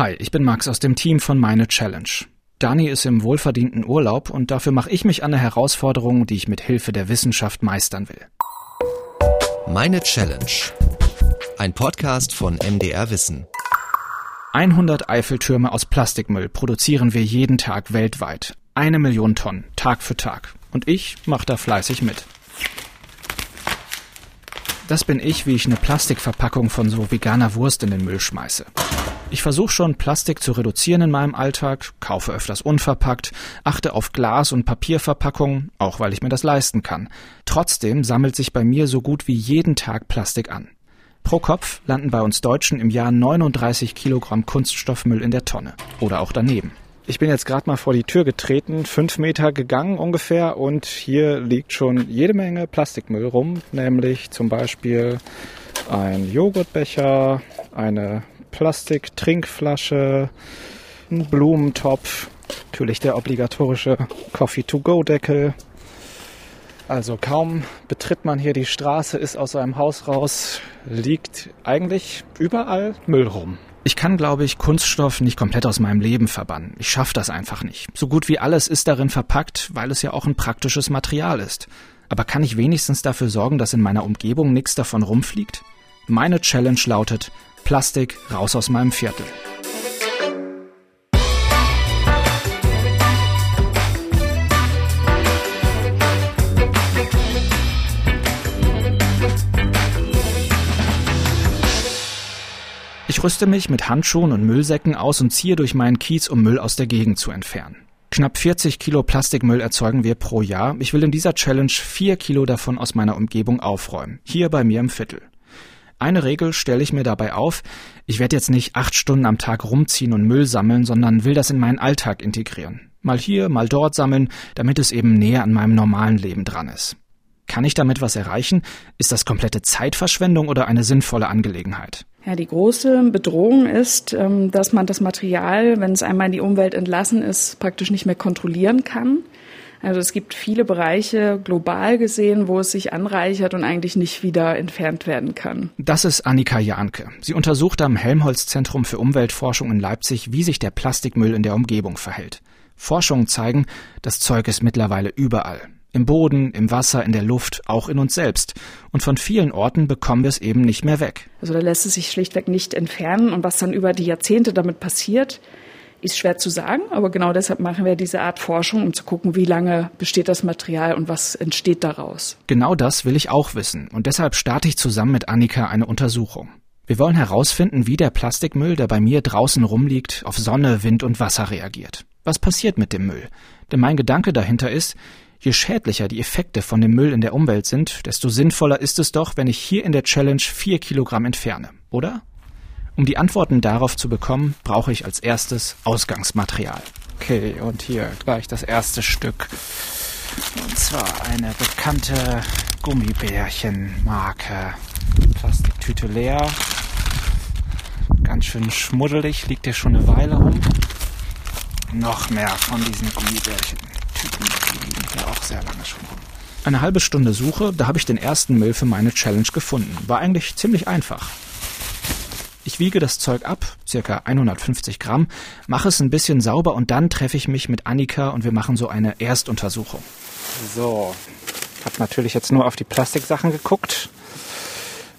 Hi, ich bin Max aus dem Team von Meine Challenge. Dani ist im wohlverdienten Urlaub und dafür mache ich mich an eine Herausforderung, die ich mit Hilfe der Wissenschaft meistern will. Meine Challenge. Ein Podcast von MDR Wissen. 100 Eiffeltürme aus Plastikmüll produzieren wir jeden Tag weltweit. Eine Million Tonnen, Tag für Tag. Und ich mache da fleißig mit. Das bin ich, wie ich eine Plastikverpackung von so veganer Wurst in den Müll schmeiße. Ich versuche schon, Plastik zu reduzieren in meinem Alltag, kaufe öfters unverpackt, achte auf Glas- und Papierverpackungen, auch weil ich mir das leisten kann. Trotzdem sammelt sich bei mir so gut wie jeden Tag Plastik an. Pro Kopf landen bei uns Deutschen im Jahr 39 Kilogramm Kunststoffmüll in der Tonne. Oder auch daneben. Ich bin jetzt gerade mal vor die Tür getreten, fünf Meter gegangen ungefähr und hier liegt schon jede Menge Plastikmüll rum, nämlich zum Beispiel ein Joghurtbecher, eine Plastik-Trinkflasche, ein Blumentopf, natürlich der obligatorische Coffee-to-go-Deckel. Also kaum betritt man hier die Straße, ist aus seinem Haus raus, liegt eigentlich überall Müll rum. Ich kann, glaube ich, Kunststoff nicht komplett aus meinem Leben verbannen. Ich schaffe das einfach nicht. So gut wie alles ist darin verpackt, weil es ja auch ein praktisches Material ist. Aber kann ich wenigstens dafür sorgen, dass in meiner Umgebung nichts davon rumfliegt? Meine Challenge lautet, Plastik raus aus meinem Viertel. Ich rüste mich mit Handschuhen und Müllsäcken aus und ziehe durch meinen Kiez, um Müll aus der Gegend zu entfernen. Knapp 40 Kilo Plastikmüll erzeugen wir pro Jahr. Ich will in dieser Challenge vier Kilo davon aus meiner Umgebung aufräumen. Hier bei mir im Viertel. Eine Regel stelle ich mir dabei auf, ich werde jetzt nicht acht Stunden am Tag rumziehen und Müll sammeln, sondern will das in meinen Alltag integrieren. Mal hier, mal dort sammeln, damit es eben näher an meinem normalen Leben dran ist. Kann ich damit was erreichen? Ist das komplette Zeitverschwendung oder eine sinnvolle Angelegenheit? Ja, die große Bedrohung ist, ähm, dass man das Material, wenn es einmal in die Umwelt entlassen ist, praktisch nicht mehr kontrollieren kann. Also es gibt viele Bereiche global gesehen, wo es sich anreichert und eigentlich nicht wieder entfernt werden kann. Das ist Annika Jahnke. Sie untersucht am Helmholtz Zentrum für Umweltforschung in Leipzig, wie sich der Plastikmüll in der Umgebung verhält. Forschungen zeigen, das Zeug ist mittlerweile überall. Im Boden, im Wasser, in der Luft, auch in uns selbst. Und von vielen Orten bekommen wir es eben nicht mehr weg. Also da lässt es sich schlichtweg nicht entfernen. Und was dann über die Jahrzehnte damit passiert, ist schwer zu sagen, aber genau deshalb machen wir diese Art Forschung, um zu gucken, wie lange besteht das Material und was entsteht daraus. Genau das will ich auch wissen und deshalb starte ich zusammen mit Annika eine Untersuchung. Wir wollen herausfinden, wie der Plastikmüll, der bei mir draußen rumliegt, auf Sonne, Wind und Wasser reagiert. Was passiert mit dem Müll? Denn mein Gedanke dahinter ist, je schädlicher die Effekte von dem Müll in der Umwelt sind, desto sinnvoller ist es doch, wenn ich hier in der Challenge vier Kilogramm entferne, oder? Um die Antworten darauf zu bekommen, brauche ich als erstes Ausgangsmaterial. Okay, und hier gleich das erste Stück. Und zwar eine bekannte Gummibärchenmarke. Plastiktüte leer. Ganz schön schmuddelig, liegt hier schon eine Weile rum. Noch mehr von diesen Gummibärchen-Tüten, die liegen hier auch sehr lange schon rum. Eine halbe Stunde Suche, da habe ich den ersten Müll für meine Challenge gefunden. War eigentlich ziemlich einfach. Ich wiege das Zeug ab, circa 150 Gramm, mache es ein bisschen sauber und dann treffe ich mich mit Annika und wir machen so eine Erstuntersuchung. So, habe natürlich jetzt nur auf die Plastiksachen geguckt.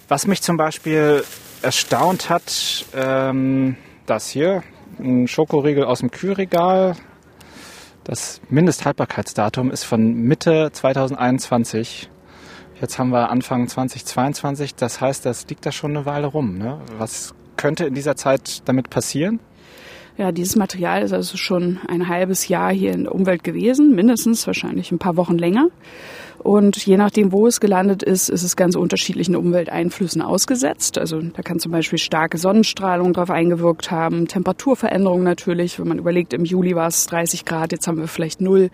Was mich zum Beispiel erstaunt hat, ähm, das hier, ein Schokoriegel aus dem Kühlregal. Das Mindesthaltbarkeitsdatum ist von Mitte 2021. Jetzt haben wir Anfang 2022, das heißt, das liegt da schon eine Weile rum. Ne? Was könnte in dieser Zeit damit passieren? Ja, dieses Material ist also schon ein halbes Jahr hier in der Umwelt gewesen, mindestens wahrscheinlich ein paar Wochen länger. Und je nachdem, wo es gelandet ist, ist es ganz unterschiedlichen Umwelteinflüssen ausgesetzt. Also da kann zum Beispiel starke Sonnenstrahlung drauf eingewirkt haben, Temperaturveränderungen natürlich. Wenn man überlegt, im Juli war es 30 Grad, jetzt haben wir vielleicht null.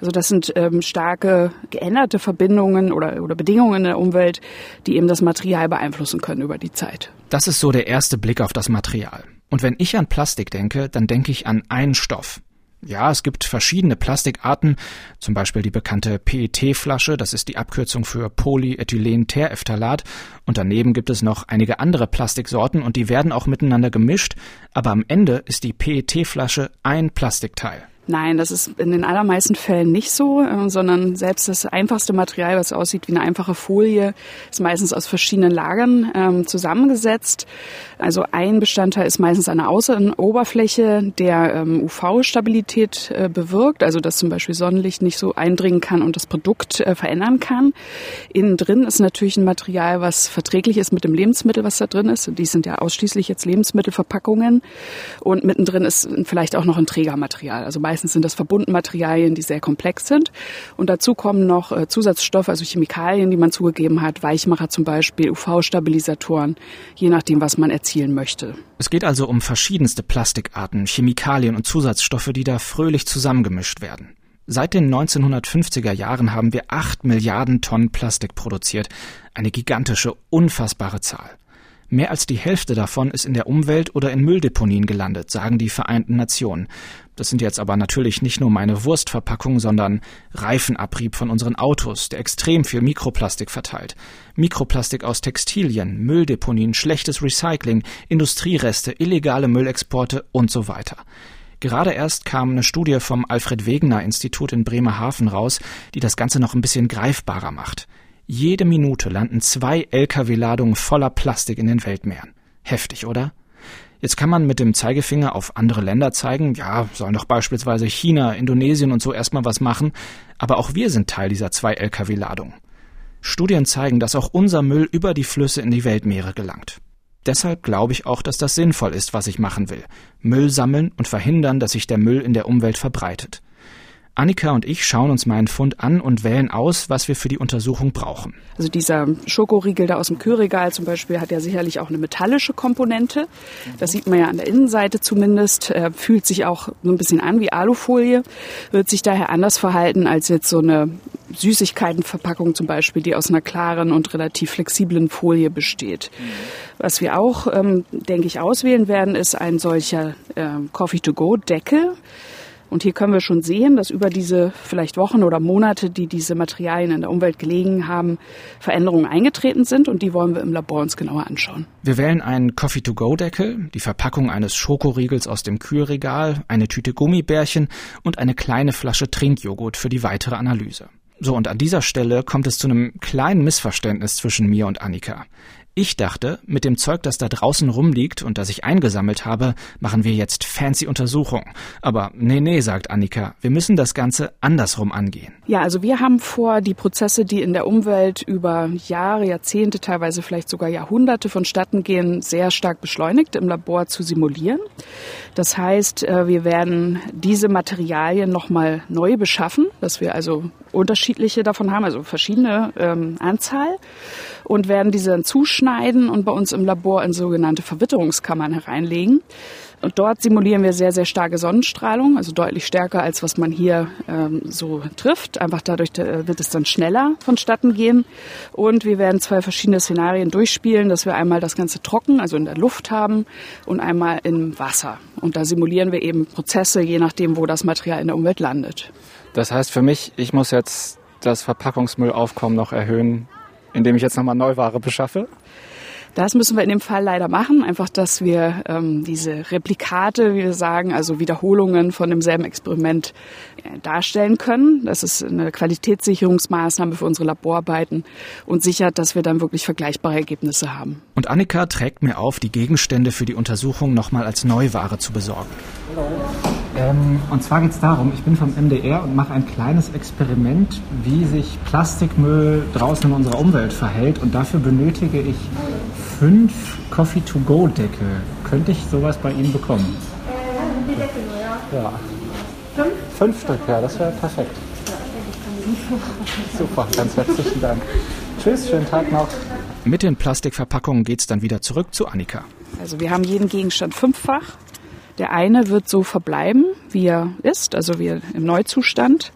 Also das sind ähm, starke geänderte Verbindungen oder, oder Bedingungen in der Umwelt, die eben das Material beeinflussen können über die Zeit. Das ist so der erste Blick auf das Material. Und wenn ich an Plastik denke, dann denke ich an einen Stoff. Ja, es gibt verschiedene Plastikarten, zum Beispiel die bekannte PET-Flasche, das ist die Abkürzung für Polyethylen-Terephthalat, und daneben gibt es noch einige andere Plastiksorten und die werden auch miteinander gemischt, aber am Ende ist die PET-Flasche ein Plastikteil. Nein, das ist in den allermeisten Fällen nicht so, äh, sondern selbst das einfachste Material, was aussieht wie eine einfache Folie, ist meistens aus verschiedenen Lagern ähm, zusammengesetzt. Also ein Bestandteil ist meistens eine Außenoberfläche, der ähm, UV-Stabilität äh, bewirkt, also dass zum Beispiel Sonnenlicht nicht so eindringen kann und das Produkt äh, verändern kann. Innen drin ist natürlich ein Material, was verträglich ist mit dem Lebensmittel, was da drin ist. Die sind ja ausschließlich jetzt Lebensmittelverpackungen. Und mittendrin ist vielleicht auch noch ein Trägermaterial, also meistens Meistens sind das Verbundmaterialien, die sehr komplex sind. Und dazu kommen noch äh, Zusatzstoffe, also Chemikalien, die man zugegeben hat, Weichmacher zum Beispiel, UV-Stabilisatoren, je nachdem, was man erzielen möchte. Es geht also um verschiedenste Plastikarten, Chemikalien und Zusatzstoffe, die da fröhlich zusammengemischt werden. Seit den 1950er Jahren haben wir acht Milliarden Tonnen Plastik produziert. Eine gigantische, unfassbare Zahl. Mehr als die Hälfte davon ist in der Umwelt oder in Mülldeponien gelandet, sagen die Vereinten Nationen. Das sind jetzt aber natürlich nicht nur meine Wurstverpackungen, sondern Reifenabrieb von unseren Autos, der extrem viel Mikroplastik verteilt. Mikroplastik aus Textilien, Mülldeponien, schlechtes Recycling, Industriereste, illegale Müllexporte und so weiter. Gerade erst kam eine Studie vom Alfred Wegener Institut in Bremerhaven raus, die das Ganze noch ein bisschen greifbarer macht. Jede Minute landen zwei Lkw-Ladungen voller Plastik in den Weltmeeren. Heftig, oder? Jetzt kann man mit dem Zeigefinger auf andere Länder zeigen, ja, sollen doch beispielsweise China, Indonesien und so erstmal was machen, aber auch wir sind Teil dieser zwei Lkw-Ladungen. Studien zeigen, dass auch unser Müll über die Flüsse in die Weltmeere gelangt. Deshalb glaube ich auch, dass das sinnvoll ist, was ich machen will. Müll sammeln und verhindern, dass sich der Müll in der Umwelt verbreitet. Annika und ich schauen uns meinen Fund an und wählen aus, was wir für die Untersuchung brauchen. Also dieser Schokoriegel da aus dem Kühlregal zum Beispiel hat ja sicherlich auch eine metallische Komponente. Das sieht man ja an der Innenseite zumindest. Er fühlt sich auch so ein bisschen an wie Alufolie, wird sich daher anders verhalten als jetzt so eine Süßigkeitenverpackung zum Beispiel, die aus einer klaren und relativ flexiblen Folie besteht. Was wir auch, ähm, denke ich, auswählen werden, ist ein solcher äh, Coffee-to-go-Deckel. Und hier können wir schon sehen, dass über diese vielleicht Wochen oder Monate, die diese Materialien in der Umwelt gelegen haben, Veränderungen eingetreten sind und die wollen wir im Labor uns genauer anschauen. Wir wählen einen Coffee-to-go-Deckel, die Verpackung eines Schokoriegels aus dem Kühlregal, eine Tüte Gummibärchen und eine kleine Flasche Trinkjoghurt für die weitere Analyse. So, und an dieser Stelle kommt es zu einem kleinen Missverständnis zwischen mir und Annika. Ich dachte, mit dem Zeug, das da draußen rumliegt und das ich eingesammelt habe, machen wir jetzt fancy Untersuchungen. Aber nee, nee, sagt Annika, wir müssen das Ganze andersrum angehen. Ja, also wir haben vor, die Prozesse, die in der Umwelt über Jahre, Jahrzehnte, teilweise vielleicht sogar Jahrhunderte vonstatten gehen, sehr stark beschleunigt im Labor zu simulieren. Das heißt, äh, wir werden diese Materialien nochmal neu beschaffen, dass wir also unterschiedliche davon haben, also verschiedene ähm, Anzahl und werden diese dann zuschneiden und bei uns im Labor in sogenannte Verwitterungskammern hereinlegen. Und dort simulieren wir sehr, sehr starke Sonnenstrahlung, also deutlich stärker als was man hier ähm, so trifft. Einfach dadurch äh, wird es dann schneller vonstatten gehen. Und wir werden zwei verschiedene Szenarien durchspielen, dass wir einmal das Ganze trocken, also in der Luft haben, und einmal im Wasser. Und da simulieren wir eben Prozesse, je nachdem, wo das Material in der Umwelt landet. Das heißt für mich, ich muss jetzt das Verpackungsmüllaufkommen noch erhöhen, indem ich jetzt nochmal Neuware beschaffe? Das müssen wir in dem Fall leider machen, einfach, dass wir ähm, diese Replikate, wie wir sagen, also Wiederholungen von demselben Experiment äh, darstellen können. Das ist eine Qualitätssicherungsmaßnahme für unsere Laborarbeiten und sichert, dass wir dann wirklich vergleichbare Ergebnisse haben. Und Annika trägt mir auf, die Gegenstände für die Untersuchung nochmal als Neuware zu besorgen. Hallo. Ähm, und zwar geht es darum, ich bin vom MDR und mache ein kleines Experiment, wie sich Plastikmüll draußen in unserer Umwelt verhält. Und dafür benötige ich fünf Coffee-to-go-Deckel. Könnte ich sowas bei Ihnen bekommen? Äh, die Deckel nur, ja. Ja. Fünf? Fünf Stück, ja, das wäre perfekt. Super, ganz herzlichen Dank. Tschüss, schönen Tag noch. Mit den Plastikverpackungen geht es dann wieder zurück zu Annika. Also wir haben jeden Gegenstand fünffach. Der eine wird so verbleiben, wie er ist, also wie im Neuzustand.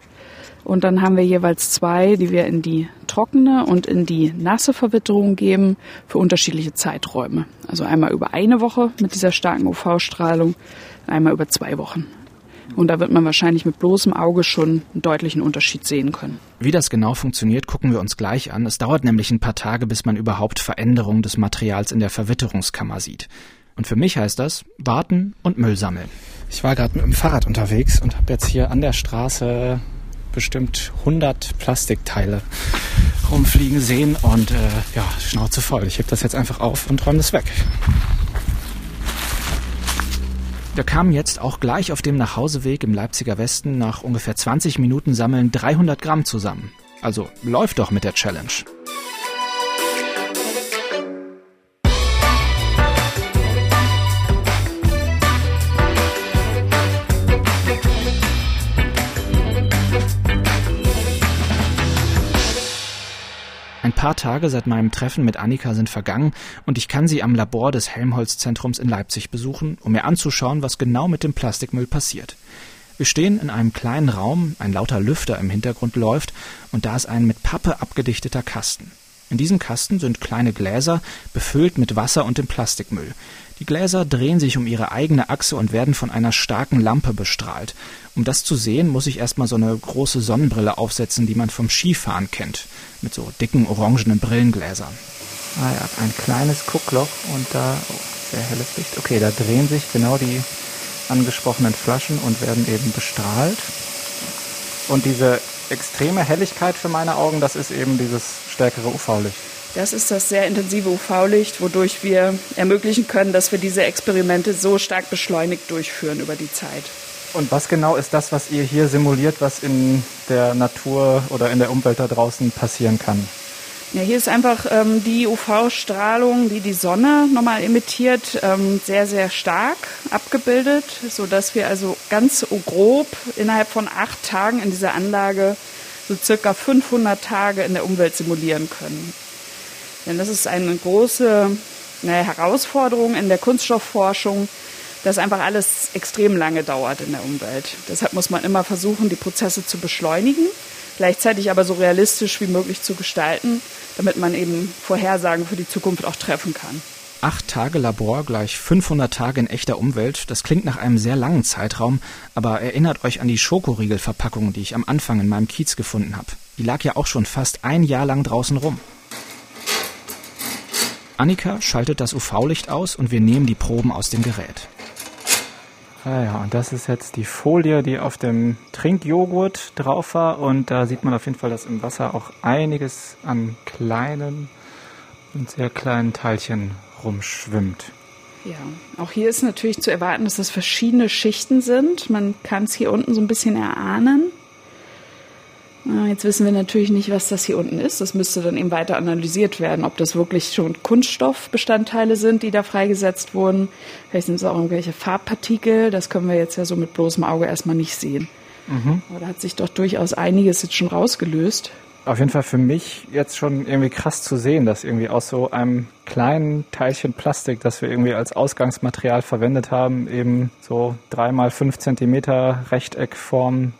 Und dann haben wir jeweils zwei, die wir in die trockene und in die nasse Verwitterung geben für unterschiedliche Zeiträume. Also einmal über eine Woche mit dieser starken UV-Strahlung, einmal über zwei Wochen. Und da wird man wahrscheinlich mit bloßem Auge schon einen deutlichen Unterschied sehen können. Wie das genau funktioniert, gucken wir uns gleich an. Es dauert nämlich ein paar Tage, bis man überhaupt Veränderungen des Materials in der Verwitterungskammer sieht. Und für mich heißt das warten und Müll sammeln. Ich war gerade mit dem Fahrrad unterwegs und habe jetzt hier an der Straße bestimmt 100 Plastikteile rumfliegen sehen und äh, ja, Schnauze voll. Ich heb das jetzt einfach auf und räume das weg. Wir kamen jetzt auch gleich auf dem Nachhauseweg im Leipziger Westen nach ungefähr 20 Minuten Sammeln 300 Gramm zusammen. Also läuft doch mit der Challenge. Paar Tage seit meinem Treffen mit Annika sind vergangen und ich kann sie am Labor des Helmholtz-Zentrums in Leipzig besuchen, um mir anzuschauen, was genau mit dem Plastikmüll passiert. Wir stehen in einem kleinen Raum, ein lauter Lüfter im Hintergrund läuft und da ist ein mit Pappe abgedichteter Kasten. In diesem Kasten sind kleine Gläser, befüllt mit Wasser und dem Plastikmüll. Die Gläser drehen sich um ihre eigene Achse und werden von einer starken Lampe bestrahlt. Um das zu sehen, muss ich erstmal so eine große Sonnenbrille aufsetzen, die man vom Skifahren kennt, mit so dicken orangenen Brillengläsern. Ah ja, ein kleines Guckloch und da oh, sehr helles Licht. Okay, da drehen sich genau die angesprochenen Flaschen und werden eben bestrahlt. Und diese extreme Helligkeit für meine Augen, das ist eben dieses stärkere UV-Licht. Das ist das sehr intensive UV-Licht, wodurch wir ermöglichen können, dass wir diese Experimente so stark beschleunigt durchführen über die Zeit. Und was genau ist das, was ihr hier simuliert, was in der Natur oder in der Umwelt da draußen passieren kann? Ja, hier ist einfach ähm, die UV-Strahlung, die die Sonne nochmal emittiert, ähm, sehr, sehr stark abgebildet, sodass wir also ganz grob innerhalb von acht Tagen in dieser Anlage so circa 500 Tage in der Umwelt simulieren können. Denn das ist eine große eine Herausforderung in der Kunststoffforschung, dass einfach alles extrem lange dauert in der Umwelt. Deshalb muss man immer versuchen, die Prozesse zu beschleunigen, gleichzeitig aber so realistisch wie möglich zu gestalten, damit man eben Vorhersagen für die Zukunft auch treffen kann. Acht Tage Labor gleich 500 Tage in echter Umwelt, das klingt nach einem sehr langen Zeitraum, aber erinnert euch an die Schokoriegelverpackung, die ich am Anfang in meinem Kiez gefunden habe. Die lag ja auch schon fast ein Jahr lang draußen rum. Annika schaltet das UV-Licht aus und wir nehmen die Proben aus dem Gerät. Ah ja, und das ist jetzt die Folie, die auf dem Trinkjoghurt drauf war. Und da sieht man auf jeden Fall, dass im Wasser auch einiges an kleinen und sehr kleinen Teilchen rumschwimmt. Ja, auch hier ist natürlich zu erwarten, dass das verschiedene Schichten sind. Man kann es hier unten so ein bisschen erahnen. Jetzt wissen wir natürlich nicht, was das hier unten ist. Das müsste dann eben weiter analysiert werden, ob das wirklich schon Kunststoffbestandteile sind, die da freigesetzt wurden. Vielleicht sind es auch irgendwelche Farbpartikel. Das können wir jetzt ja so mit bloßem Auge erstmal nicht sehen. Mhm. Aber da hat sich doch durchaus einiges jetzt schon rausgelöst. Auf jeden Fall für mich jetzt schon irgendwie krass zu sehen, dass irgendwie aus so einem kleinen Teilchen Plastik, das wir irgendwie als Ausgangsmaterial verwendet haben, eben so dreimal fünf Zentimeter Rechteckform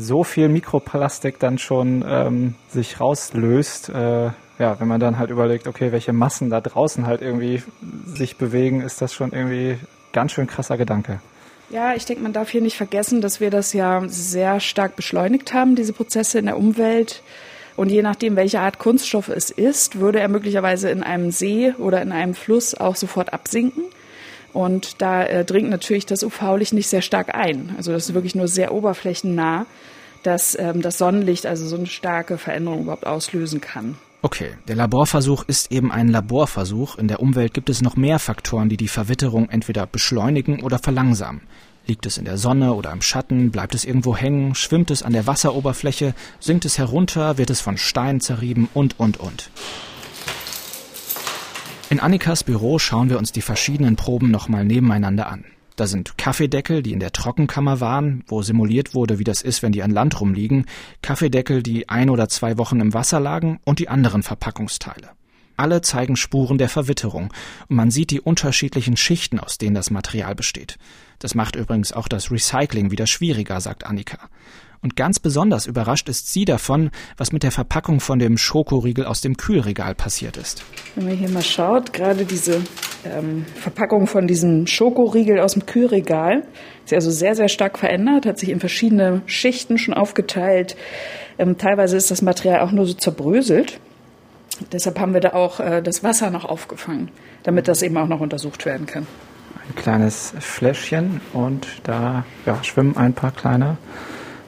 so viel Mikroplastik dann schon ähm, sich rauslöst. Äh, ja, wenn man dann halt überlegt, okay, welche Massen da draußen halt irgendwie sich bewegen, ist das schon irgendwie ganz schön krasser Gedanke. Ja, ich denke, man darf hier nicht vergessen, dass wir das ja sehr stark beschleunigt haben, diese Prozesse in der Umwelt. Und je nachdem, welche Art Kunststoff es ist, würde er möglicherweise in einem See oder in einem Fluss auch sofort absinken. Und da äh, dringt natürlich das UV-Licht nicht sehr stark ein. Also das ist wirklich nur sehr oberflächennah, dass ähm, das Sonnenlicht also so eine starke Veränderung überhaupt auslösen kann. Okay, der Laborversuch ist eben ein Laborversuch. In der Umwelt gibt es noch mehr Faktoren, die die Verwitterung entweder beschleunigen oder verlangsamen. Liegt es in der Sonne oder im Schatten, bleibt es irgendwo hängen, schwimmt es an der Wasseroberfläche, sinkt es herunter, wird es von Steinen zerrieben und, und, und. In Annikas Büro schauen wir uns die verschiedenen Proben nochmal nebeneinander an. Da sind Kaffeedeckel, die in der Trockenkammer waren, wo simuliert wurde, wie das ist, wenn die an Land rumliegen, Kaffeedeckel, die ein oder zwei Wochen im Wasser lagen und die anderen Verpackungsteile. Alle zeigen Spuren der Verwitterung und man sieht die unterschiedlichen Schichten, aus denen das Material besteht. Das macht übrigens auch das Recycling wieder schwieriger, sagt Annika. Und ganz besonders überrascht ist sie davon, was mit der Verpackung von dem Schokoriegel aus dem Kühlregal passiert ist. Wenn man hier mal schaut, gerade diese ähm, Verpackung von diesem Schokoriegel aus dem Kühlregal. Ist also sehr, sehr stark verändert, hat sich in verschiedene Schichten schon aufgeteilt. Ähm, teilweise ist das Material auch nur so zerbröselt. Deshalb haben wir da auch äh, das Wasser noch aufgefangen, damit das eben auch noch untersucht werden kann. Ein kleines Fläschchen und da ja, schwimmen ein paar kleine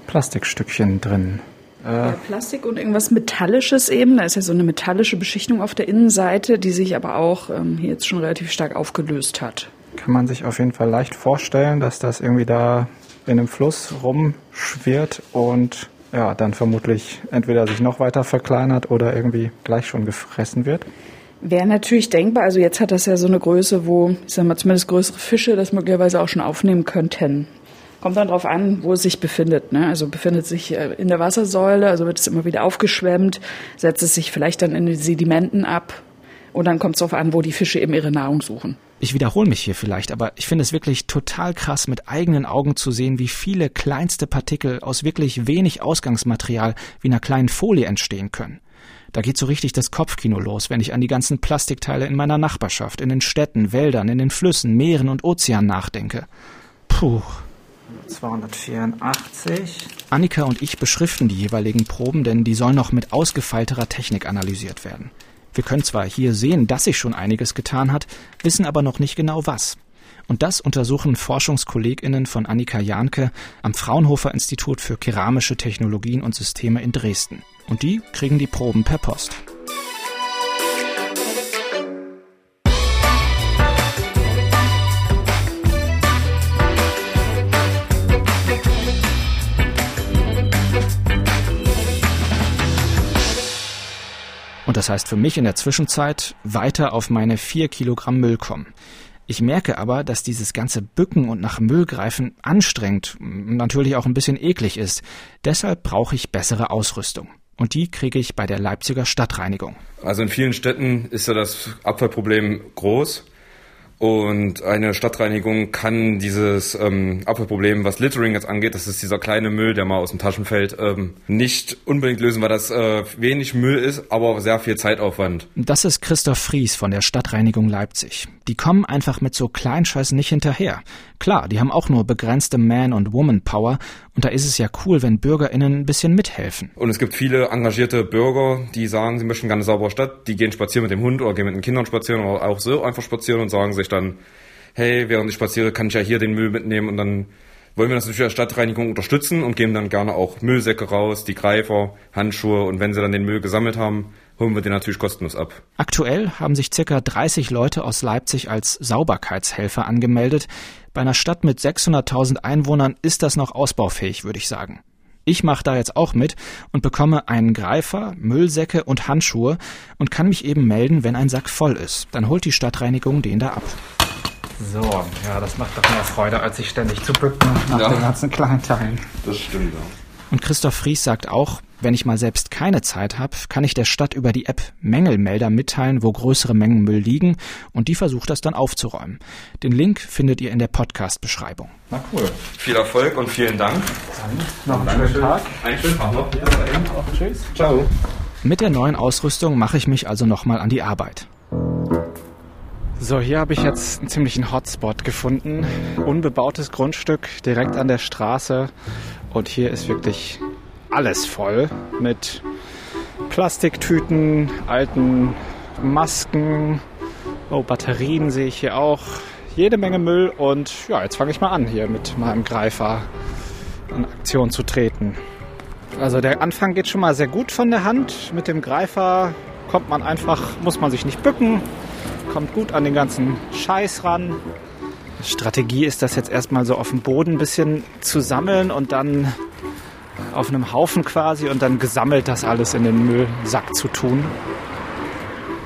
Plastikstückchen drin. Ja, Plastik und irgendwas Metallisches eben. Da ist ja so eine metallische Beschichtung auf der Innenseite, die sich aber auch ähm, hier jetzt schon relativ stark aufgelöst hat. Kann man sich auf jeden Fall leicht vorstellen, dass das irgendwie da in einem Fluss rumschwirrt und ja, dann vermutlich entweder sich noch weiter verkleinert oder irgendwie gleich schon gefressen wird. Wäre natürlich denkbar. Also jetzt hat das ja so eine Größe, wo, ich sag mal, zumindest größere Fische das möglicherweise auch schon aufnehmen könnten. Kommt dann darauf an, wo es sich befindet. Ne? Also befindet sich äh, in der Wassersäule, also wird es immer wieder aufgeschwemmt, setzt es sich vielleicht dann in den Sedimenten ab und dann kommt es darauf an, wo die Fische eben ihre Nahrung suchen. Ich wiederhole mich hier vielleicht, aber ich finde es wirklich total krass, mit eigenen Augen zu sehen, wie viele kleinste Partikel aus wirklich wenig Ausgangsmaterial wie einer kleinen Folie entstehen können. Da geht so richtig das Kopfkino los, wenn ich an die ganzen Plastikteile in meiner Nachbarschaft, in den Städten, Wäldern, in den Flüssen, Meeren und Ozeanen nachdenke. Puh. 284. Annika und ich beschriften die jeweiligen Proben, denn die sollen noch mit ausgefeilterer Technik analysiert werden. Wir können zwar hier sehen, dass sich schon einiges getan hat, wissen aber noch nicht genau was. Und das untersuchen ForschungskollegInnen von Annika Jahnke am Fraunhofer Institut für Keramische Technologien und Systeme in Dresden. Und die kriegen die Proben per Post. Und das heißt für mich in der Zwischenzeit weiter auf meine vier Kilogramm Müll kommen. Ich merke aber, dass dieses ganze Bücken und nach Müll greifen anstrengend und natürlich auch ein bisschen eklig ist. Deshalb brauche ich bessere Ausrüstung. Und die kriege ich bei der Leipziger Stadtreinigung. Also in vielen Städten ist ja das Abfallproblem groß. Und eine Stadtreinigung kann dieses ähm, Abfallproblem, was Littering jetzt angeht, das ist dieser kleine Müll, der mal aus dem Taschen fällt, ähm, nicht unbedingt lösen, weil das äh, wenig Müll ist, aber sehr viel Zeitaufwand. Das ist Christoph Fries von der Stadtreinigung Leipzig. Die kommen einfach mit so Kleinscheiß nicht hinterher. Klar, die haben auch nur begrenzte Man- und Woman-Power und da ist es ja cool, wenn BürgerInnen ein bisschen mithelfen. Und es gibt viele engagierte Bürger, die sagen, sie möchten gerne eine saubere Stadt, die gehen spazieren mit dem Hund oder gehen mit den Kindern spazieren oder auch so einfach spazieren und sagen sich dann, hey, während ich spaziere, kann ich ja hier den Müll mitnehmen und dann wollen wir das natürlich als Stadtreinigung unterstützen und geben dann gerne auch Müllsäcke raus, die Greifer, Handschuhe und wenn sie dann den Müll gesammelt haben, holen wir den natürlich kostenlos ab. Aktuell haben sich circa 30 Leute aus Leipzig als Sauberkeitshelfer angemeldet. Bei einer Stadt mit 600.000 Einwohnern ist das noch ausbaufähig, würde ich sagen. Ich mache da jetzt auch mit und bekomme einen Greifer, Müllsäcke und Handschuhe und kann mich eben melden, wenn ein Sack voll ist. Dann holt die Stadtreinigung den da ab. So, ja, das macht doch mehr Freude, als sich ständig zu bücken nach Ja. den ganzen kleinen Teilen. Das stimmt, ja. Und Christoph Fries sagt auch, wenn ich mal selbst keine Zeit habe, kann ich der Stadt über die App Mängelmelder mitteilen, wo größere Mengen Müll liegen und die versucht das dann aufzuräumen. Den Link findet ihr in der Podcast-Beschreibung. Na cool. Viel Erfolg und vielen Dank. Noch einen schönen Tag. Einen schönen Tag noch. Tschüss. Ciao. Mit der neuen Ausrüstung mache ich mich also nochmal an die Arbeit. So, hier habe ich jetzt einen ziemlichen Hotspot gefunden. Unbebautes Grundstück direkt an der Straße. Und hier ist wirklich alles voll mit Plastiktüten, alten Masken. Oh, Batterien sehe ich hier auch. Jede Menge Müll. Und ja, jetzt fange ich mal an, hier mit meinem Greifer in Aktion zu treten. Also der Anfang geht schon mal sehr gut von der Hand. Mit dem Greifer kommt man einfach, muss man sich nicht bücken, kommt gut an den ganzen Scheiß ran. Strategie ist das jetzt erstmal so auf dem Boden ein bisschen zu sammeln und dann auf einem Haufen quasi und dann gesammelt das alles in den Müllsack zu tun.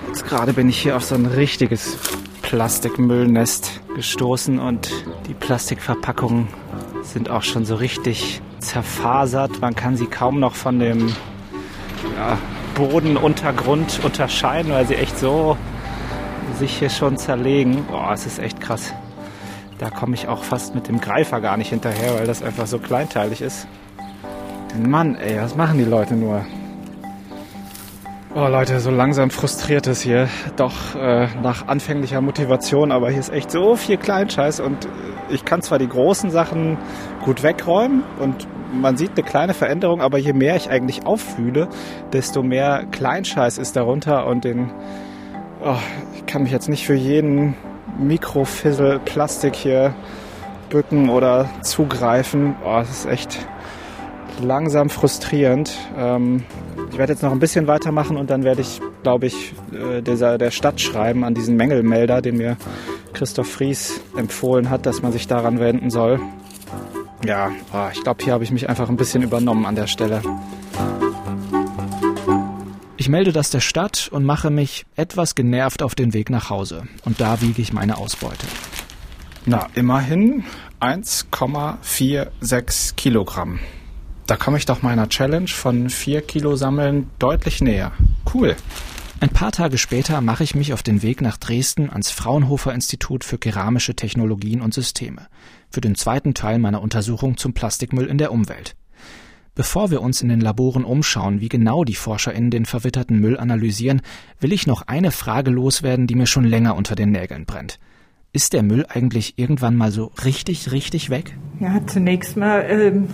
Jetzt gerade bin ich hier auf so ein richtiges Plastikmüllnest gestoßen und die Plastikverpackungen sind auch schon so richtig zerfasert. Man kann sie kaum noch von dem ja, Bodenuntergrund unterscheiden, weil sie echt so sich hier schon zerlegen. Boah, es ist echt krass. Da komme ich auch fast mit dem Greifer gar nicht hinterher, weil das einfach so kleinteilig ist. Mann, ey, was machen die Leute nur? Oh Leute, so langsam frustriert es hier. Doch äh, nach anfänglicher Motivation, aber hier ist echt so viel Kleinscheiß und ich kann zwar die großen Sachen gut wegräumen und man sieht eine kleine Veränderung, aber je mehr ich eigentlich auffühle, desto mehr Kleinscheiß ist darunter und den oh, ich kann mich jetzt nicht für jeden Mikrofissel Plastik hier bücken oder zugreifen. Oh, das ist echt langsam frustrierend. Ähm, ich werde jetzt noch ein bisschen weitermachen und dann werde ich, glaube ich, äh, dieser, der Stadt schreiben an diesen Mängelmelder, den mir Christoph Fries empfohlen hat, dass man sich daran wenden soll. Ja, oh, ich glaube, hier habe ich mich einfach ein bisschen übernommen an der Stelle. Ich melde das der Stadt und mache mich etwas genervt auf den Weg nach Hause. Und da wiege ich meine Ausbeute. Na, immerhin 1,46 Kilogramm. Da komme ich doch meiner Challenge von 4 Kilo Sammeln deutlich näher. Cool. Ein paar Tage später mache ich mich auf den Weg nach Dresden ans Fraunhofer Institut für keramische Technologien und Systeme für den zweiten Teil meiner Untersuchung zum Plastikmüll in der Umwelt. Bevor wir uns in den Laboren umschauen, wie genau die ForscherInnen den verwitterten Müll analysieren, will ich noch eine Frage loswerden, die mir schon länger unter den Nägeln brennt. Ist der Müll eigentlich irgendwann mal so richtig, richtig weg? Ja, zunächst mal ähm,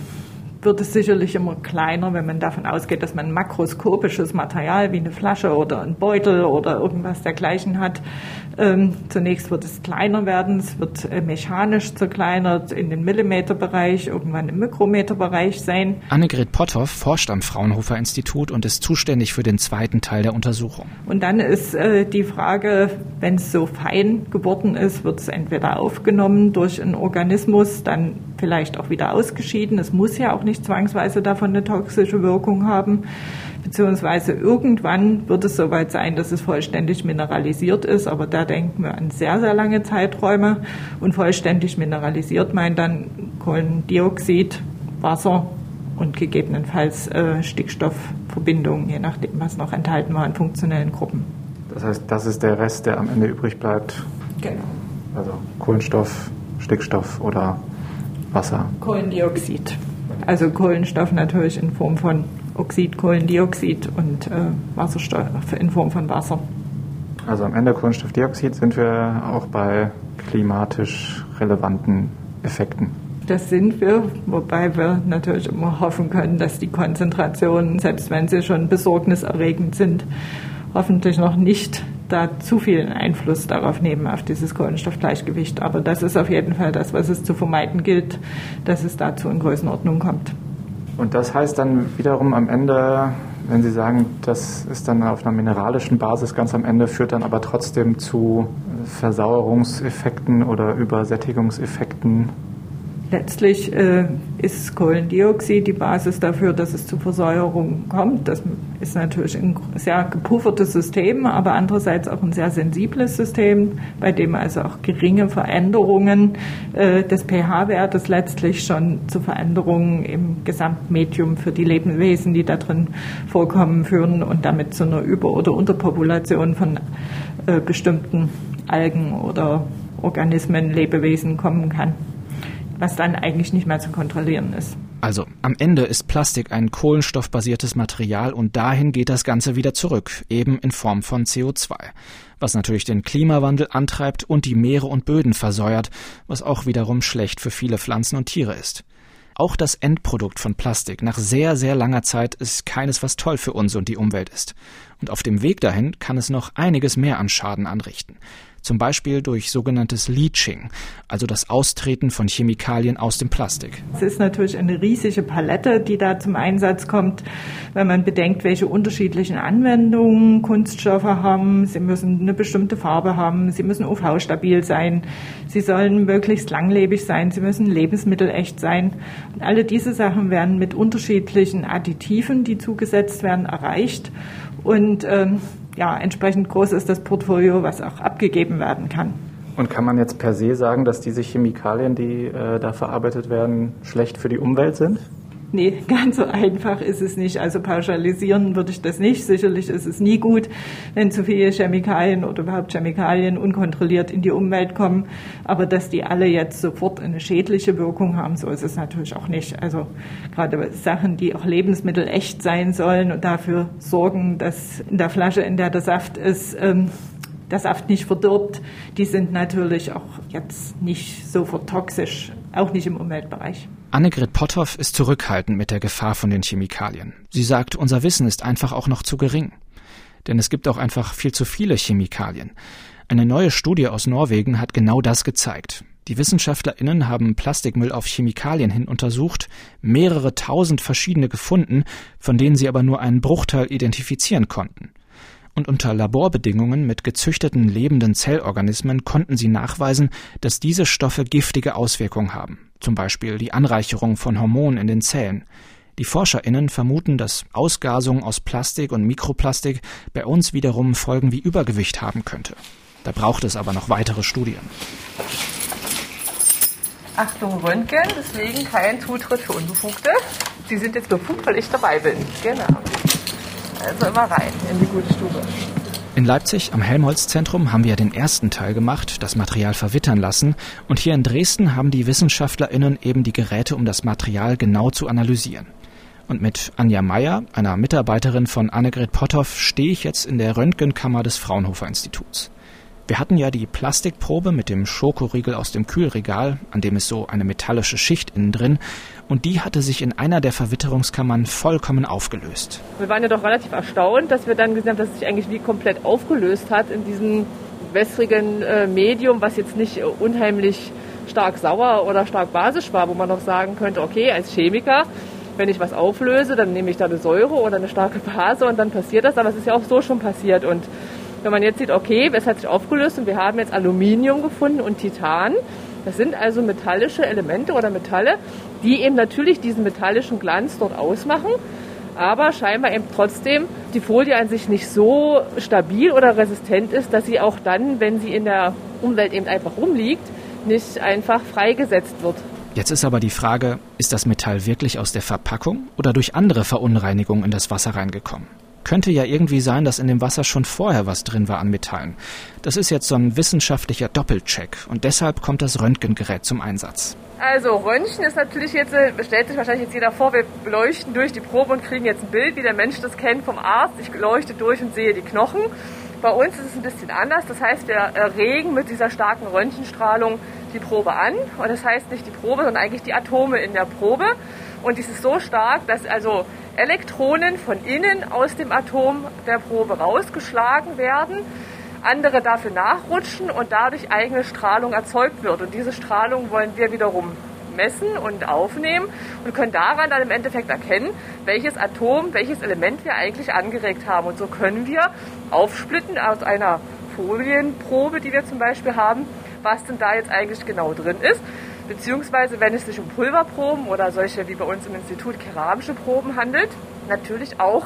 wird es sicherlich immer kleiner, wenn man davon ausgeht, dass man makroskopisches Material wie eine Flasche oder ein Beutel oder irgendwas dergleichen hat. Ähm, zunächst wird es kleiner werden, es wird äh, mechanisch zerkleinert in den Millimeterbereich, irgendwann im Mikrometerbereich sein. Annegret Potthoff forscht am Fraunhofer Institut und ist zuständig für den zweiten Teil der Untersuchung. Und dann ist äh, die Frage, wenn es so fein geworden ist, wird es entweder aufgenommen durch einen Organismus, dann vielleicht auch wieder ausgeschieden. Es muss ja auch nicht zwangsweise davon eine toxische Wirkung haben beziehungsweise irgendwann wird es soweit sein, dass es vollständig mineralisiert ist, aber da denken wir an sehr, sehr lange Zeiträume und vollständig mineralisiert meint dann Kohlendioxid, Wasser und gegebenenfalls äh, Stickstoffverbindungen, je nachdem, was noch enthalten war in funktionellen Gruppen. Das heißt, das ist der Rest, der am Ende übrig bleibt? Genau. Also Kohlenstoff, Stickstoff oder Wasser? Kohlendioxid. Also Kohlenstoff natürlich in Form von Oxid, Kohlendioxid und äh, Wasserstoff in Form von Wasser. Also am Ende Kohlenstoffdioxid sind wir auch bei klimatisch relevanten Effekten. Das sind wir, wobei wir natürlich immer hoffen können, dass die Konzentrationen, selbst wenn sie schon besorgniserregend sind, hoffentlich noch nicht da zu viel Einfluss darauf nehmen, auf dieses Kohlenstoffgleichgewicht. Aber das ist auf jeden Fall das, was es zu vermeiden gilt, dass es dazu in Größenordnung kommt. Und das heißt dann wiederum am Ende, wenn Sie sagen, das ist dann auf einer mineralischen Basis ganz am Ende, führt dann aber trotzdem zu Versauerungseffekten oder Übersättigungseffekten Letztlich äh, ist Kohlendioxid die Basis dafür, dass es zu Versäuerung kommt. Das ist natürlich ein sehr gepuffertes System, aber andererseits auch ein sehr sensibles System, bei dem also auch geringe Veränderungen äh, des pH-Wertes letztlich schon zu Veränderungen im Gesamtmedium für die Lebewesen, die da drin vorkommen, führen und damit zu einer Über- oder Unterpopulation von äh, bestimmten Algen oder Organismen, Lebewesen kommen kann was dann eigentlich nicht mehr zu kontrollieren ist. Also, am Ende ist Plastik ein kohlenstoffbasiertes Material und dahin geht das Ganze wieder zurück, eben in Form von CO2, was natürlich den Klimawandel antreibt und die Meere und Böden versäuert, was auch wiederum schlecht für viele Pflanzen und Tiere ist. Auch das Endprodukt von Plastik nach sehr, sehr langer Zeit ist keines, was toll für uns und die Umwelt ist. Und auf dem Weg dahin kann es noch einiges mehr an Schaden anrichten zum Beispiel durch sogenanntes Leaching, also das Austreten von Chemikalien aus dem Plastik. Es ist natürlich eine riesige Palette, die da zum Einsatz kommt, wenn man bedenkt, welche unterschiedlichen Anwendungen Kunststoffe haben. Sie müssen eine bestimmte Farbe haben, sie müssen UV-stabil sein, sie sollen möglichst langlebig sein, sie müssen lebensmittelecht sein. Und alle diese Sachen werden mit unterschiedlichen Additiven, die zugesetzt werden, erreicht. Und ähm, ja, entsprechend groß ist das Portfolio, was auch abgegeben werden kann. Und kann man jetzt per se sagen, dass diese Chemikalien, die äh, da verarbeitet werden, schlecht für die Umwelt sind? Nee, ganz so einfach ist es nicht. Also pauschalisieren würde ich das nicht. Sicherlich ist es nie gut, wenn zu viele Chemikalien oder überhaupt Chemikalien unkontrolliert in die Umwelt kommen. Aber dass die alle jetzt sofort eine schädliche Wirkung haben, so ist es natürlich auch nicht. Also gerade Sachen, die auch Lebensmittel echt sein sollen und dafür sorgen, dass in der Flasche, in der der Saft ist, ähm, der Saft nicht verdirbt, die sind natürlich auch jetzt nicht sofort toxisch, auch nicht im Umweltbereich. Annegret Potthoff ist zurückhaltend mit der Gefahr von den Chemikalien. Sie sagt, unser Wissen ist einfach auch noch zu gering. Denn es gibt auch einfach viel zu viele Chemikalien. Eine neue Studie aus Norwegen hat genau das gezeigt. Die WissenschaftlerInnen haben Plastikmüll auf Chemikalien hin untersucht, mehrere tausend verschiedene gefunden, von denen sie aber nur einen Bruchteil identifizieren konnten und unter Laborbedingungen mit gezüchteten lebenden Zellorganismen konnten sie nachweisen, dass diese Stoffe giftige Auswirkungen haben, zum Beispiel die Anreicherung von Hormonen in den Zellen. Die ForscherInnen vermuten, dass Ausgasung aus Plastik und Mikroplastik bei uns wiederum Folgen wie Übergewicht haben könnte. Da braucht es aber noch weitere Studien. Achtung Röntgen, deswegen kein Zutritt für Unbefugte. Sie sind jetzt befugt, weil ich dabei bin. Genau. Also immer rein in die gute Stube. In Leipzig am Helmholtz-Zentrum haben wir den ersten Teil gemacht, das Material verwittern lassen. Und hier in Dresden haben die WissenschaftlerInnen eben die Geräte, um das Material genau zu analysieren. Und mit Anja Meyer, einer Mitarbeiterin von Annegret Potthoff, stehe ich jetzt in der Röntgenkammer des Fraunhofer Instituts. Wir hatten ja die Plastikprobe mit dem Schokoriegel aus dem Kühlregal, an dem ist so eine metallische Schicht innen drin, und die hatte sich in einer der Verwitterungskammern vollkommen aufgelöst. Wir waren ja doch relativ erstaunt, dass wir dann gesehen haben, dass es sich eigentlich wie komplett aufgelöst hat in diesem wässrigen äh, Medium, was jetzt nicht unheimlich stark sauer oder stark basisch war, wo man noch sagen könnte, okay, als Chemiker, wenn ich was auflöse, dann nehme ich da eine Säure oder eine starke Base und dann passiert das, aber es ist ja auch so schon passiert. Und wenn man jetzt sieht, okay, es hat sich aufgelöst und wir haben jetzt Aluminium gefunden und Titan, das sind also metallische Elemente oder Metalle, die eben natürlich diesen metallischen Glanz dort ausmachen, aber scheinbar eben trotzdem die Folie an sich nicht so stabil oder resistent ist, dass sie auch dann, wenn sie in der Umwelt eben einfach rumliegt, nicht einfach freigesetzt wird. Jetzt ist aber die Frage, ist das Metall wirklich aus der Verpackung oder durch andere Verunreinigungen in das Wasser reingekommen? Könnte ja irgendwie sein, dass in dem Wasser schon vorher was drin war an Metallen. Das ist jetzt so ein wissenschaftlicher Doppelcheck und deshalb kommt das Röntgengerät zum Einsatz. Also Röntgen ist natürlich jetzt, äh, stellt sich wahrscheinlich jetzt jeder vor, wir leuchten durch die Probe und kriegen jetzt ein Bild, wie der Mensch das kennt vom Arzt. Ich leuchte durch und sehe die Knochen. Bei uns ist es ein bisschen anders. Das heißt, wir erregen mit dieser starken Röntgenstrahlung die Probe an. Und das heißt nicht die Probe, sondern eigentlich die Atome in der Probe. Und dies ist so stark, dass also Elektronen von innen aus dem Atom der Probe rausgeschlagen werden, andere dafür nachrutschen und dadurch eigene Strahlung erzeugt wird. Und diese Strahlung wollen wir wiederum messen und aufnehmen und können daran dann im Endeffekt erkennen, welches Atom, welches Element wir eigentlich angeregt haben. Und so können wir aufsplitten aus einer Folienprobe, die wir zum Beispiel haben, was denn da jetzt eigentlich genau drin ist beziehungsweise wenn es sich um Pulverproben oder solche wie bei uns im Institut keramische Proben handelt, natürlich auch,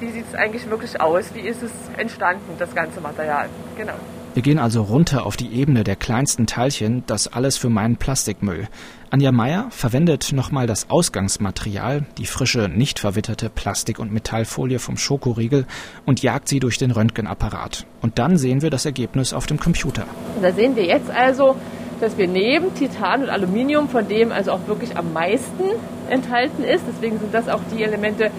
wie sieht es eigentlich wirklich aus, wie ist es entstanden, das ganze Material. Genau. Wir gehen also runter auf die Ebene der kleinsten Teilchen, das alles für meinen Plastikmüll. Anja Meyer verwendet nochmal das Ausgangsmaterial, die frische, nicht verwitterte Plastik- und Metallfolie vom Schokoriegel und jagt sie durch den Röntgenapparat. Und dann sehen wir das Ergebnis auf dem Computer. Da sehen wir jetzt also dass wir neben Titan und Aluminium, von dem also auch wirklich am meisten enthalten ist, deswegen sind das auch die Elemente,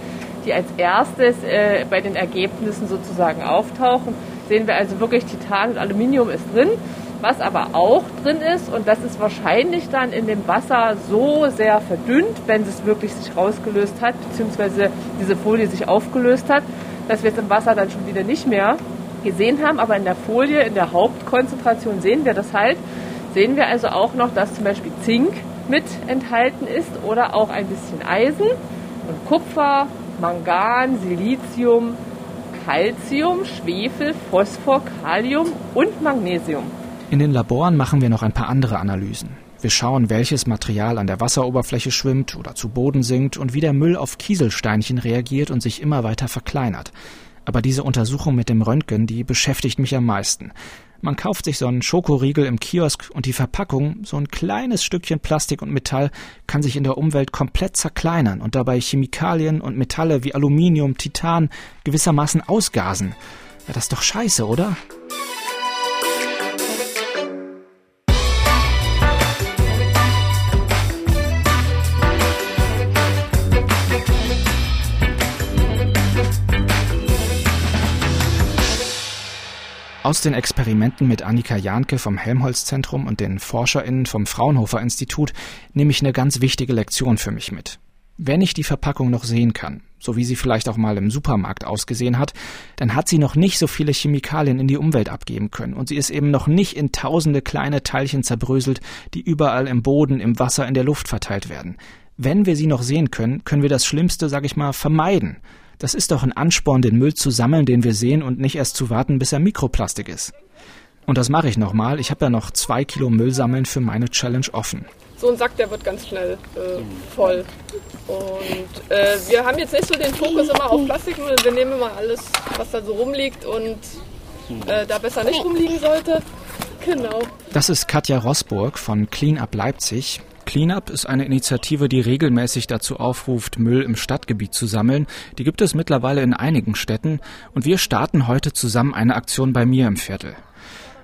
die als erstes äh, bei den Ergebnissen sozusagen auftauchen, sehen wir also wirklich Titan und Aluminium ist drin. Was aber auch drin ist, und das ist wahrscheinlich dann in dem Wasser so sehr verdünnt, wenn es wirklich sich rausgelöst hat, beziehungsweise diese Folie sich aufgelöst hat, dass wir es im Wasser dann schon wieder nicht mehr gesehen haben. Aber in der Folie, in der Hauptkonzentration sehen wir das halt sehen wir also auch noch, dass zum Beispiel Zink mit enthalten ist oder auch ein bisschen Eisen und Kupfer, Mangan, Silizium, Calcium, Schwefel, Phosphor, Kalium und Magnesium. In den Laboren machen wir noch ein paar andere Analysen. Wir schauen, welches Material an der Wasseroberfläche schwimmt oder zu Boden sinkt und wie der Müll auf Kieselsteinchen reagiert und sich immer weiter verkleinert. Aber diese Untersuchung mit dem Röntgen, die beschäftigt mich am meisten. Man kauft sich so einen Schokoriegel im Kiosk und die Verpackung, so ein kleines Stückchen Plastik und Metall, kann sich in der Umwelt komplett zerkleinern und dabei Chemikalien und Metalle wie Aluminium, Titan gewissermaßen ausgasen. Ja, das ist doch scheiße, oder? Aus den Experimenten mit Annika Jahnke vom Helmholtz-Zentrum und den ForscherInnen vom Fraunhofer Institut nehme ich eine ganz wichtige Lektion für mich mit. Wenn ich die Verpackung noch sehen kann, so wie sie vielleicht auch mal im Supermarkt ausgesehen hat, dann hat sie noch nicht so viele Chemikalien in die Umwelt abgeben können und sie ist eben noch nicht in tausende kleine Teilchen zerbröselt, die überall im Boden, im Wasser, in der Luft verteilt werden. Wenn wir sie noch sehen können, können wir das Schlimmste, sag ich mal, vermeiden. Das ist doch ein Ansporn, den Müll zu sammeln, den wir sehen und nicht erst zu warten, bis er Mikroplastik ist. Und das mache ich nochmal. Ich habe ja noch zwei Kilo Müll sammeln für meine Challenge offen. So ein Sack, der wird ganz schnell äh, voll. Und äh, wir haben jetzt nicht so den Fokus immer auf Plastikmüll. Wir nehmen immer alles, was da so rumliegt und äh, da besser nicht rumliegen sollte. Genau. Das ist Katja Rossburg von Clean Up Leipzig. Cleanup ist eine Initiative, die regelmäßig dazu aufruft, Müll im Stadtgebiet zu sammeln. Die gibt es mittlerweile in einigen Städten und wir starten heute zusammen eine Aktion bei mir im Viertel.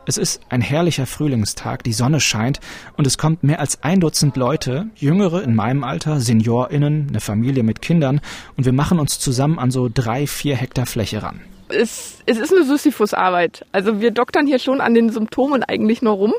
Es ist ein herrlicher Frühlingstag, die Sonne scheint und es kommt mehr als ein Dutzend Leute, Jüngere in meinem Alter, SeniorInnen, eine Familie mit Kindern und wir machen uns zusammen an so drei, vier Hektar Fläche ran es, es ist eine Sisyphus-Arbeit. Also wir doktern hier schon an den Symptomen eigentlich nur rum.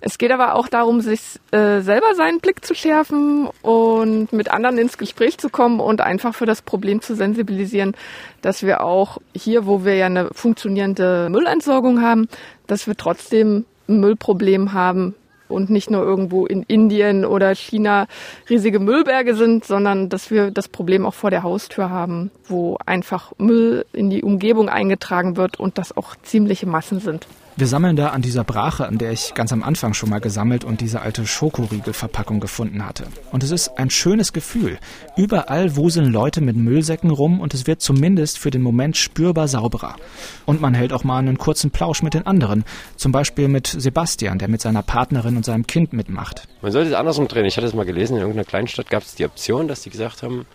Es geht aber auch darum, sich äh, selber seinen Blick zu schärfen und mit anderen ins Gespräch zu kommen und einfach für das Problem zu sensibilisieren, dass wir auch hier, wo wir ja eine funktionierende Müllentsorgung haben, dass wir trotzdem ein Müllproblem haben, und nicht nur irgendwo in Indien oder China riesige Müllberge sind, sondern dass wir das Problem auch vor der Haustür haben, wo einfach Müll in die Umgebung eingetragen wird und das auch ziemliche Massen sind. Wir sammeln da an dieser Brache, an der ich ganz am Anfang schon mal gesammelt und diese alte Schokoriegelverpackung gefunden hatte. Und es ist ein schönes Gefühl. Überall wuseln Leute mit Müllsäcken rum und es wird zumindest für den Moment spürbar sauberer. Und man hält auch mal einen kurzen Plausch mit den anderen. Zum Beispiel mit Sebastian, der mit seiner Partnerin und seinem Kind mitmacht. Man sollte es andersrum drehen. Ich hatte es mal gelesen, in irgendeiner Kleinstadt gab es die Option, dass die gesagt haben,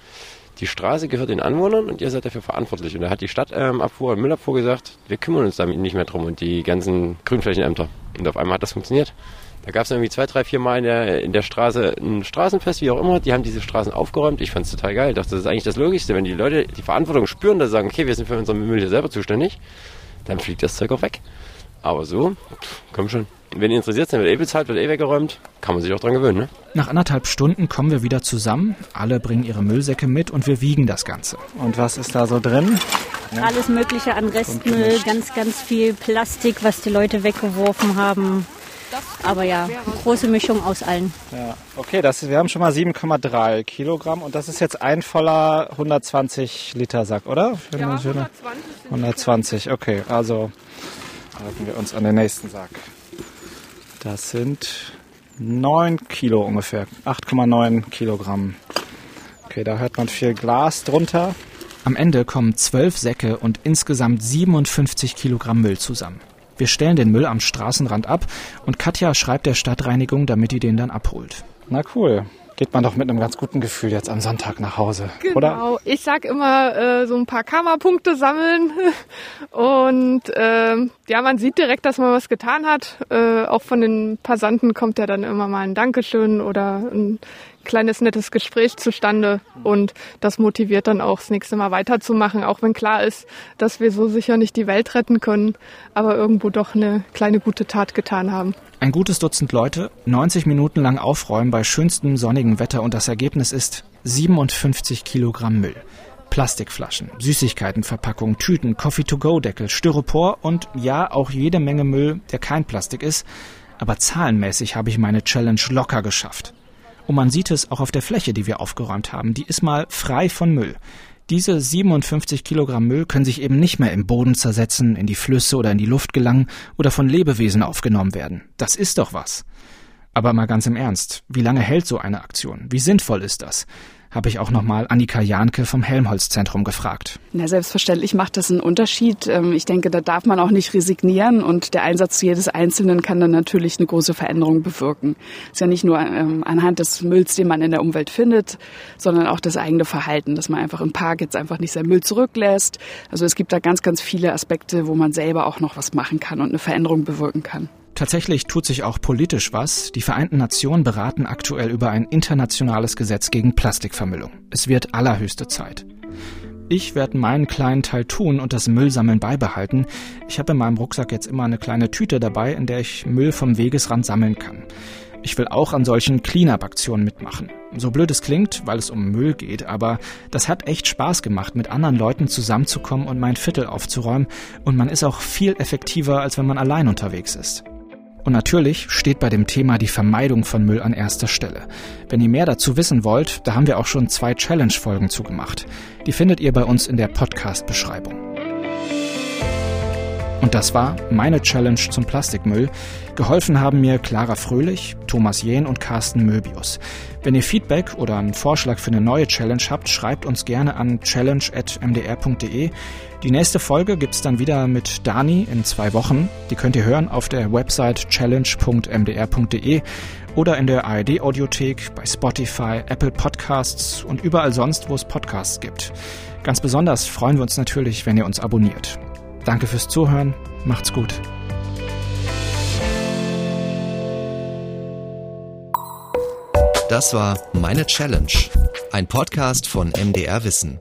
die Straße gehört den Anwohnern und ihr seid dafür verantwortlich. Und da hat die Stadtabfuhr ähm, und Müllabfuhr gesagt, wir kümmern uns damit nicht mehr drum und die ganzen Grünflächenämter. Und auf einmal hat das funktioniert. Da gab es irgendwie zwei, drei, vier Mal in der, in der Straße ein Straßenfest, wie auch immer. Die haben diese Straßen aufgeräumt. Ich fand es total geil. Ich dachte, das ist eigentlich das Logischste. Wenn die Leute die Verantwortung spüren, dass sie sagen, okay, wir sind für unseren Müll hier selber zuständig, dann fliegt das Zeug auch weg. Aber so, komm schon. Wenn ihr interessiert seid, wird eh bezahlt, wird eh weggeräumt. Kann man sich auch dran gewöhnen, ne? Nach anderthalb Stunden kommen wir wieder zusammen. Alle bringen ihre Müllsäcke mit und wir wiegen das Ganze. Und was ist da so drin? Ja. Alles Mögliche an Restmüll, ganz, ganz viel Plastik, was die Leute weggeworfen haben. Aber ja, große Mischung aus allen. Ja, okay, das, wir haben schon mal 7,3 Kilogramm und das ist jetzt ein voller 120 Liter Sack, oder? Ja, 120. 120, okay, also halten wir uns an den nächsten Sack. Das sind 9 Kilo ungefähr, 8,9 Kilogramm. Okay, da hört man viel Glas drunter. Am Ende kommen zwölf Säcke und insgesamt 57 Kilogramm Müll zusammen. Wir stellen den Müll am Straßenrand ab und Katja schreibt der Stadtreinigung, damit die den dann abholt. Na cool geht man doch mit einem ganz guten Gefühl jetzt am Sonntag nach Hause, genau. oder? Ich sag immer äh, so ein paar Karma-Punkte sammeln und äh, ja, man sieht direkt, dass man was getan hat. Äh, auch von den Passanten kommt ja dann immer mal ein Dankeschön oder ein kleines nettes Gespräch zustande und das motiviert dann auch das nächste Mal weiterzumachen, auch wenn klar ist, dass wir so sicher nicht die Welt retten können, aber irgendwo doch eine kleine gute Tat getan haben. Ein gutes Dutzend Leute, 90 Minuten lang aufräumen bei schönstem sonnigen Wetter und das Ergebnis ist 57 Kilogramm Müll. Plastikflaschen, Süßigkeitenverpackungen, Tüten, Coffee-to-go-Deckel, Styropor und ja, auch jede Menge Müll, der kein Plastik ist. Aber zahlenmäßig habe ich meine Challenge locker geschafft. Und man sieht es auch auf der Fläche, die wir aufgeräumt haben. Die ist mal frei von Müll. Diese 57 Kilogramm Müll können sich eben nicht mehr im Boden zersetzen, in die Flüsse oder in die Luft gelangen oder von Lebewesen aufgenommen werden. Das ist doch was. Aber mal ganz im Ernst, wie lange hält so eine Aktion? Wie sinnvoll ist das? Habe ich auch nochmal Annika Jahnke vom Helmholtz-Zentrum gefragt. Na, selbstverständlich macht das einen Unterschied. Ähm, ich denke, da darf man auch nicht resignieren und der Einsatz jedes Einzelnen kann dann natürlich eine große Veränderung bewirken. Es ist ja nicht nur ähm, anhand des Mülls, den man in der Umwelt findet, sondern auch das eigene Verhalten, dass man einfach im Park jetzt einfach nicht seinen Müll zurücklässt. Also es gibt da ganz, ganz viele Aspekte, wo man selber auch noch was machen kann und eine Veränderung bewirken kann. Tatsächlich tut sich auch politisch was. Die Vereinten Nationen beraten aktuell über ein internationales Gesetz gegen Plastikvermüllung. Es wird allerhöchste Zeit. Ich werde meinen kleinen Teil tun und das Müllsammeln beibehalten. Ich habe in meinem Rucksack jetzt immer eine kleine Tüte dabei, in der ich Müll vom Wegesrand sammeln kann. Ich will auch an solchen Cleanup-Aktionen mitmachen. So blöd es klingt, weil es um Müll geht, aber das hat echt Spaß gemacht, mit anderen Leuten zusammenzukommen und mein Viertel aufzuräumen und man ist auch viel effektiver, als wenn man allein unterwegs ist. Und natürlich steht bei dem Thema die Vermeidung von Müll an erster Stelle. Wenn ihr mehr dazu wissen wollt, da haben wir auch schon zwei Challenge-Folgen zugemacht. Die findet ihr bei uns in der Podcast-Beschreibung. Und das war meine Challenge zum Plastikmüll. Geholfen haben mir Clara Fröhlich, Thomas Jähn und Carsten Möbius. Wenn ihr Feedback oder einen Vorschlag für eine neue Challenge habt, schreibt uns gerne an challenge.mdr.de. Die nächste Folge gibt's dann wieder mit Dani in zwei Wochen. Die könnt ihr hören auf der Website challenge.mdr.de oder in der ARD Audiothek, bei Spotify, Apple Podcasts und überall sonst, wo es Podcasts gibt. Ganz besonders freuen wir uns natürlich, wenn ihr uns abonniert. Danke fürs Zuhören, macht's gut. Das war Meine Challenge, ein Podcast von MDR Wissen.